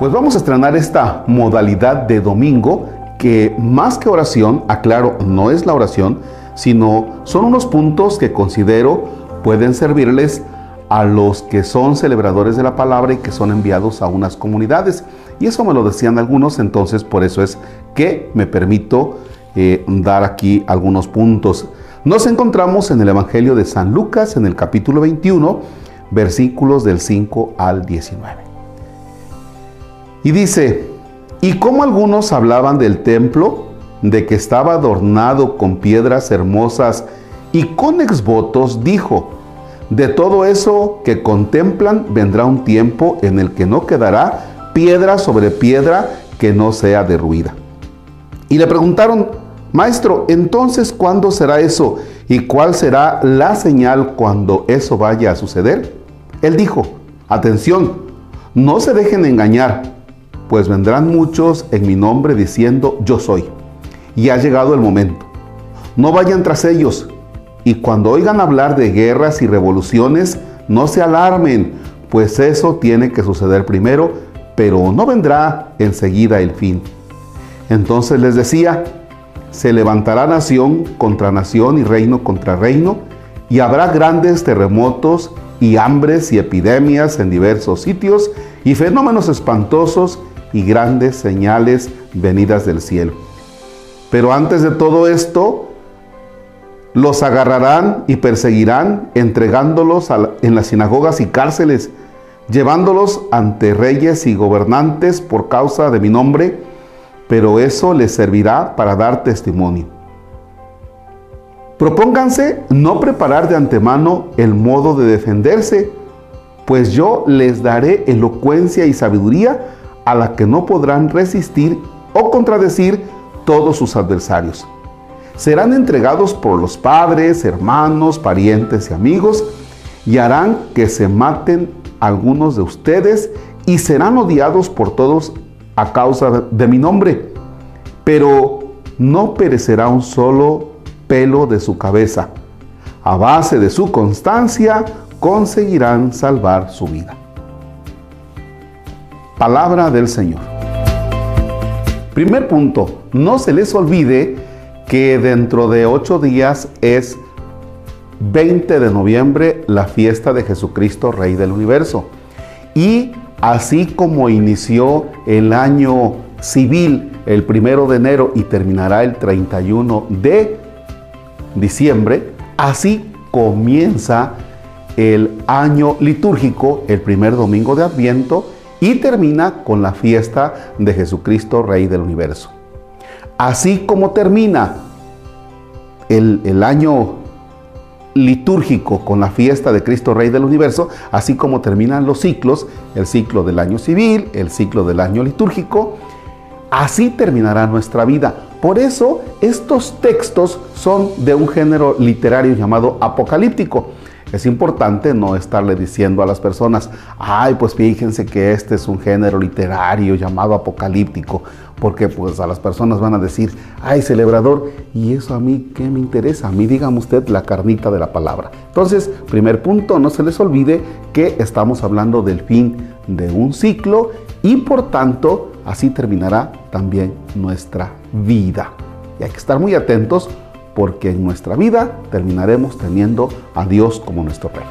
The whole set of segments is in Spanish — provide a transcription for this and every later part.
Pues vamos a estrenar esta modalidad de domingo que más que oración, aclaro, no es la oración, sino son unos puntos que considero pueden servirles a los que son celebradores de la palabra y que son enviados a unas comunidades. Y eso me lo decían algunos, entonces por eso es que me permito eh, dar aquí algunos puntos. Nos encontramos en el Evangelio de San Lucas, en el capítulo 21, versículos del 5 al 19. Y dice, y como algunos hablaban del templo, de que estaba adornado con piedras hermosas y con exvotos, dijo, de todo eso que contemplan vendrá un tiempo en el que no quedará piedra sobre piedra que no sea derruida. Y le preguntaron, Maestro, entonces ¿cuándo será eso? ¿Y cuál será la señal cuando eso vaya a suceder? Él dijo, atención, no se dejen engañar pues vendrán muchos en mi nombre diciendo yo soy. Y ha llegado el momento. No vayan tras ellos. Y cuando oigan hablar de guerras y revoluciones, no se alarmen, pues eso tiene que suceder primero, pero no vendrá enseguida el fin. Entonces les decía, se levantará nación contra nación y reino contra reino, y habrá grandes terremotos y hambres y epidemias en diversos sitios y fenómenos espantosos y grandes señales venidas del cielo. Pero antes de todo esto, los agarrarán y perseguirán, entregándolos en las sinagogas y cárceles, llevándolos ante reyes y gobernantes por causa de mi nombre, pero eso les servirá para dar testimonio. Propónganse no preparar de antemano el modo de defenderse, pues yo les daré elocuencia y sabiduría a la que no podrán resistir o contradecir todos sus adversarios. Serán entregados por los padres, hermanos, parientes y amigos y harán que se maten algunos de ustedes y serán odiados por todos a causa de mi nombre. Pero no perecerá un solo pelo de su cabeza. A base de su constancia conseguirán salvar su vida. Palabra del Señor. Primer punto, no se les olvide que dentro de ocho días es 20 de noviembre la fiesta de Jesucristo, Rey del Universo. Y así como inició el año civil el primero de enero y terminará el 31 de diciembre, así comienza el año litúrgico el primer domingo de Adviento y termina con la fiesta de Jesucristo, Rey del Universo. Así como termina el, año litúrgico con la fiesta de Cristo Rey del Universo, así como terminan los ciclos, el ciclo del año civil, el ciclo del año litúrgico, así terminará nuestra vida. Por eso estos textos son de un género literario llamado apocalíptico. Es importante no estarle diciendo a las personas, ay, pues fíjense que este es un género literario llamado apocalíptico, porque pues a las personas van a decir, ay, celebrador, y eso a mí, ¿qué me interesa? A mí dígame usted la carnita de la palabra. Entonces, primer punto, no se les olvide que estamos hablando del fin de un ciclo y por tanto, así terminará también nuestra vida. Y hay que estar muy atentos porque en nuestra vida terminaremos teniendo a Dios como nuestro Rey.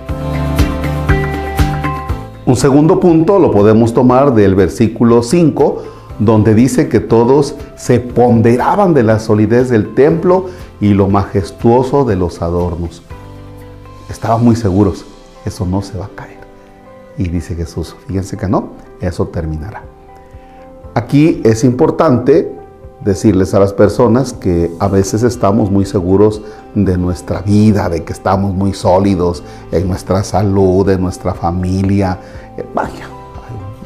Un segundo punto lo podemos tomar del versículo 5, donde dice que todos se ponderaban de la solidez del templo y lo majestuoso de los adornos. Estaban muy seguros, eso no se va a caer. Y dice Jesús, fíjense que no, eso terminará. Aquí es importante decirles a las personas que a veces estamos muy seguros de nuestra vida, de que estamos muy sólidos en nuestra salud, en nuestra familia. Eh, vaya,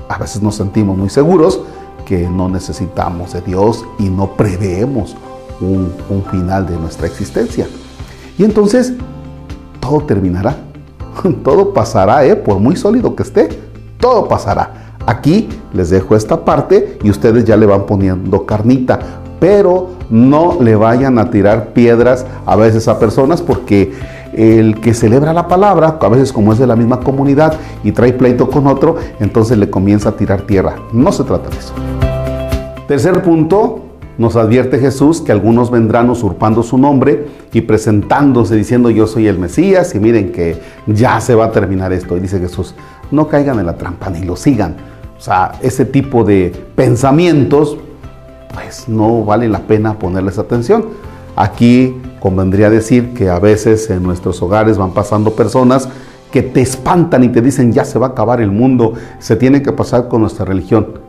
a veces nos sentimos muy seguros que no necesitamos de Dios y no preveemos un, final de nuestra existencia. Y entonces todo terminará, todo pasará, ¿eh? por muy sólido que esté, todo pasará. Aquí les dejo esta parte y ustedes ya le van poniendo carnita, pero no le vayan a tirar piedras a veces a personas porque el que celebra la palabra, a veces como es de la misma comunidad y trae pleito con otro, entonces le comienza a tirar tierra. No se trata de eso. Tercer punto, nos advierte Jesús que algunos vendrán usurpando su nombre y presentándose diciendo yo soy el Mesías y miren que ya se va a terminar esto. Y dice Jesús, no caigan en la trampa ni lo sigan. O sea, ese tipo de pensamientos, pues no vale la pena ponerles atención. Aquí convendría decir que a veces en nuestros hogares van pasando personas que te espantan y te dicen ya se va a acabar el mundo, se tiene que pasar con nuestra religión.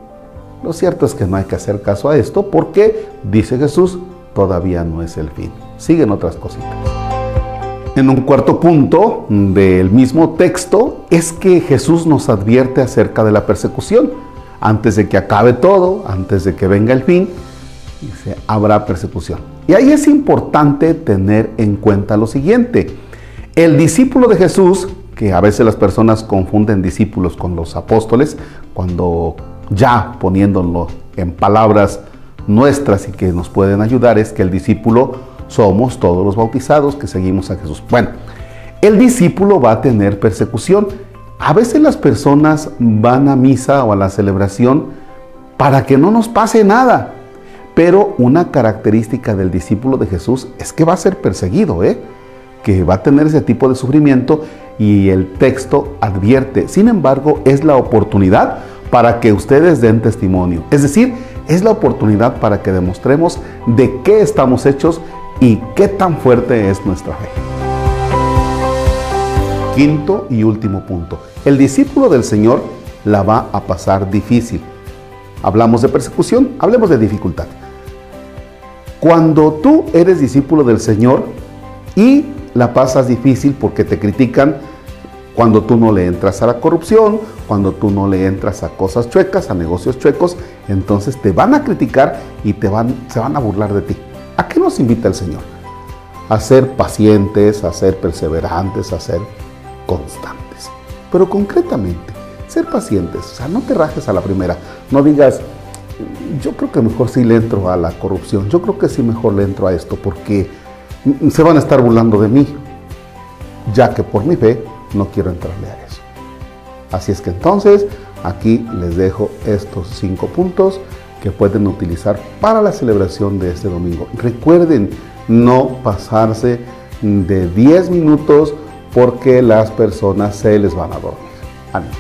Lo cierto es que no hay que hacer caso a esto porque, dice Jesús, todavía no es el fin. Siguen otras cositas. En un cuarto punto del mismo texto es que Jesús nos advierte acerca de la persecución. Antes de que acabe todo, antes de que venga el fin, dice, habrá persecución. Y ahí es importante tener en cuenta lo siguiente. El discípulo de Jesús, que a veces las personas confunden discípulos con los apóstoles, cuando ya poniéndolo en palabras nuestras y que nos pueden ayudar, es que el discípulo somos todos los bautizados que seguimos a Jesús. Bueno, el discípulo va a tener persecución. A veces las personas van a misa o a la celebración para que no nos pase nada. Pero una característica del discípulo de Jesús es que va a ser perseguido, ¿eh? que va a tener ese tipo de sufrimiento y el texto advierte. Sin embargo, es la oportunidad para que ustedes den testimonio. Es decir, es la oportunidad para que demostremos de qué estamos hechos y qué tan fuerte es nuestra fe. Quinto y último punto. El discípulo del Señor la va a pasar difícil. Hablamos de persecución, hablemos de dificultad. Cuando tú eres discípulo del Señor y la pasas difícil porque te critican, cuando tú no le entras a la corrupción, cuando tú no le entras a cosas chuecas, a negocios chuecos, entonces te van a criticar y te van, se van a burlar de ti. ¿A qué nos invita el Señor? A ser pacientes, a ser perseverantes, a ser constantes. Pero concretamente, ser pacientes. O sea, no te rajes a la primera. No digas, yo creo que mejor sí le entro a la corrupción. Yo creo que sí mejor le entro a esto porque se van a estar burlando de mí. Ya que por mi fe no quiero entrarle a eso. Así es que entonces aquí les dejo estos cinco puntos que pueden utilizar para la celebración de este domingo. Recuerden no pasarse de 10 minutos porque las personas se les van a dormir. Amén.